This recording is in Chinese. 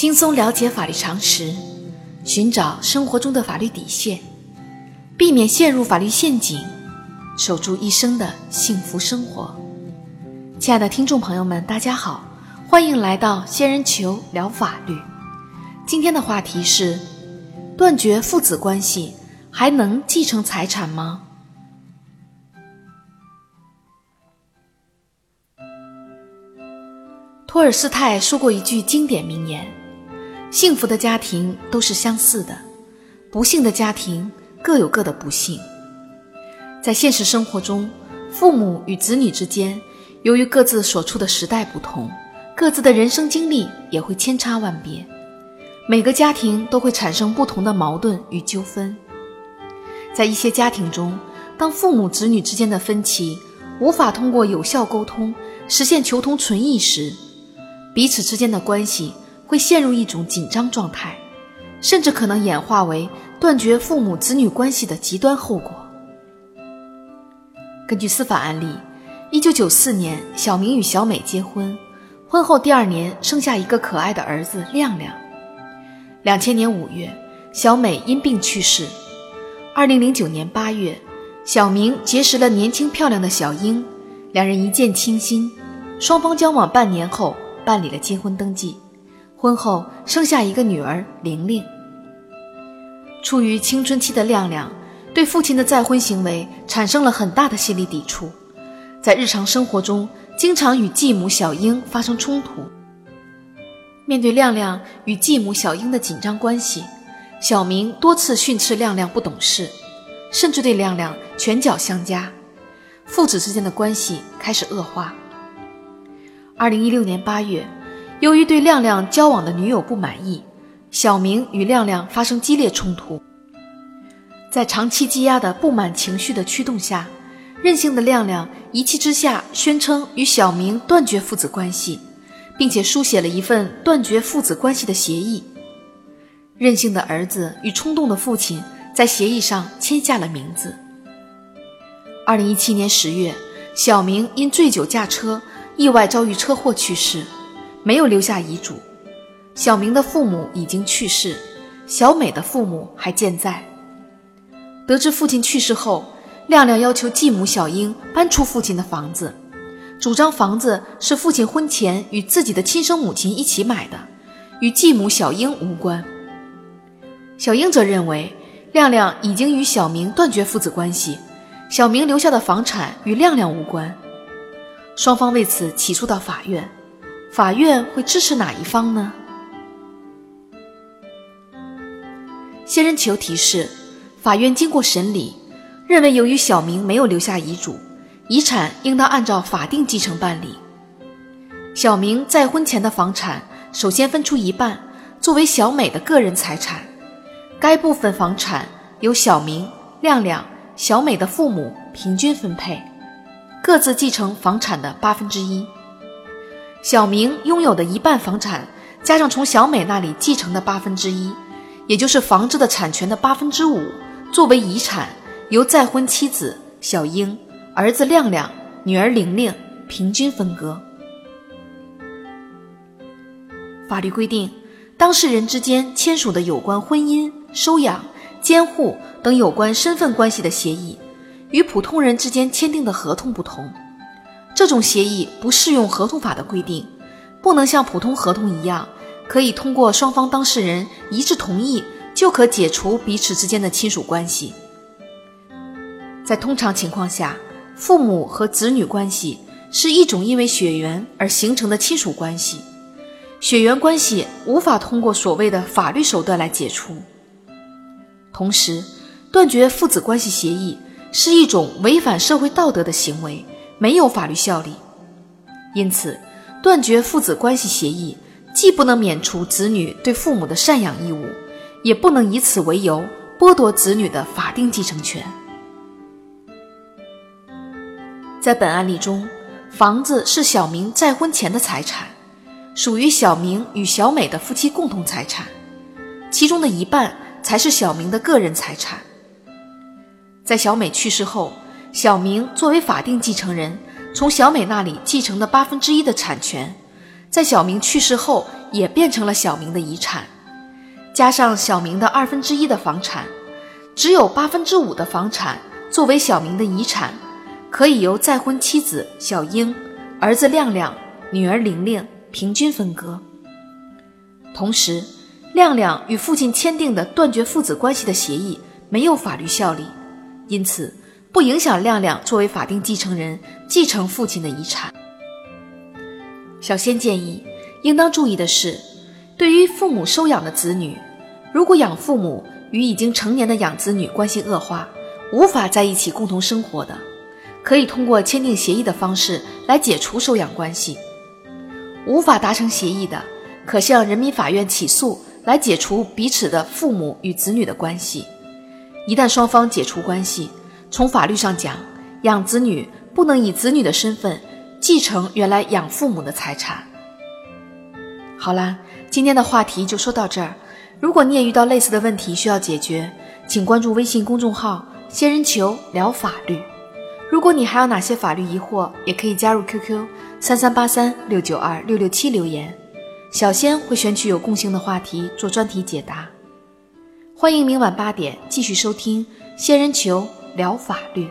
轻松了解法律常识，寻找生活中的法律底线，避免陷入法律陷阱，守住一生的幸福生活。亲爱的听众朋友们，大家好，欢迎来到仙人球聊法律。今天的话题是：断绝父子关系还能继承财产吗？托尔斯泰说过一句经典名言：“幸福的家庭都是相似的，不幸的家庭各有各的不幸。”在现实生活中，父母与子女之间，由于各自所处的时代不同，各自的人生经历也会千差万别，每个家庭都会产生不同的矛盾与纠纷。在一些家庭中，当父母子女之间的分歧无法通过有效沟通实现求同存异时，彼此之间的关系会陷入一种紧张状态，甚至可能演化为断绝父母子女关系的极端后果。根据司法案例，一九九四年，小明与小美结婚，婚后第二年生下一个可爱的儿子亮亮。两千年五月，小美因病去世。二零零九年八月，小明结识了年轻漂亮的小英，两人一见倾心，双方交往半年后。办理了结婚登记，婚后生下一个女儿玲玲。处于青春期的亮亮对父亲的再婚行为产生了很大的心理抵触，在日常生活中经常与继母小英发生冲突。面对亮亮与继母小英的紧张关系，小明多次训斥亮亮不懂事，甚至对亮亮拳脚相加，父子之间的关系开始恶化。二零一六年八月，由于对亮亮交往的女友不满意，小明与亮亮发生激烈冲突。在长期积压的不满情绪的驱动下，任性的亮亮一气之下宣称与小明断绝父子关系，并且书写了一份断绝父子关系的协议。任性的儿子与冲动的父亲在协议上签下了名字。二零一七年十月，小明因醉酒驾车。意外遭遇车祸去世，没有留下遗嘱。小明的父母已经去世，小美的父母还健在。得知父亲去世后，亮亮要求继母小英搬出父亲的房子，主张房子是父亲婚前与自己的亲生母亲一起买的，与继母小英无关。小英则认为，亮亮已经与小明断绝父子关系，小明留下的房产与亮亮无关。双方为此起诉到法院，法院会支持哪一方呢？仙人球提示：法院经过审理，认为由于小明没有留下遗嘱，遗产应当按照法定继承办理。小明在婚前的房产首先分出一半作为小美的个人财产，该部分房产由小明、亮亮、小美的父母平均分配。各自继承房产的八分之一，小明拥有的一半房产，加上从小美那里继承的八分之一，也就是房子的产权的八分之五，作为遗产，由再婚妻子小英、儿子亮亮、女儿玲玲平均分割。法律规定，当事人之间签署的有关婚姻、收养、监护等有关身份关系的协议。与普通人之间签订的合同不同，这种协议不适用合同法的规定，不能像普通合同一样，可以通过双方当事人一致同意就可解除彼此之间的亲属关系。在通常情况下，父母和子女关系是一种因为血缘而形成的亲属关系，血缘关系无法通过所谓的法律手段来解除。同时，断绝父子关系协议。是一种违反社会道德的行为，没有法律效力。因此，断绝父子关系协议既不能免除子女对父母的赡养义务，也不能以此为由剥夺子女的法定继承权。在本案例中，房子是小明再婚前的财产，属于小明与小美的夫妻共同财产，其中的一半才是小明的个人财产。在小美去世后，小明作为法定继承人，从小美那里继承的八分之一的产权，在小明去世后也变成了小明的遗产。加上小明的二分之一的房产，只有八分之五的房产作为小明的遗产，可以由再婚妻子小英、儿子亮亮、女儿玲玲平均分割。同时，亮亮与父亲签订的断绝父子关系的协议没有法律效力，因此不影响亮亮作为法定继承人继承父亲的遗产。小仙建议，应当注意的是，对于父母收养的子女，如果养父母与已经成年的养子女关系恶化，无法在一起共同生活的，可以通过签订协议的方式来解除收养关系；无法达成协议的，可向人民法院起诉来解除彼此的父母与子女的关系。一旦双方解除关系，从法律上讲，养子女不能以子女的身份继承原来养父母的财产。好啦，今天的话题就说到这儿。如果你也遇到类似的问题需要解决，请关注微信公众号“仙人球聊法律”。如果你还有哪些法律疑惑，也可以加入 QQ 三三八三六九二六六七留言，小仙会选取有共性的话题做专题解答。欢迎明晚八点继续收听“仙人球聊法律”。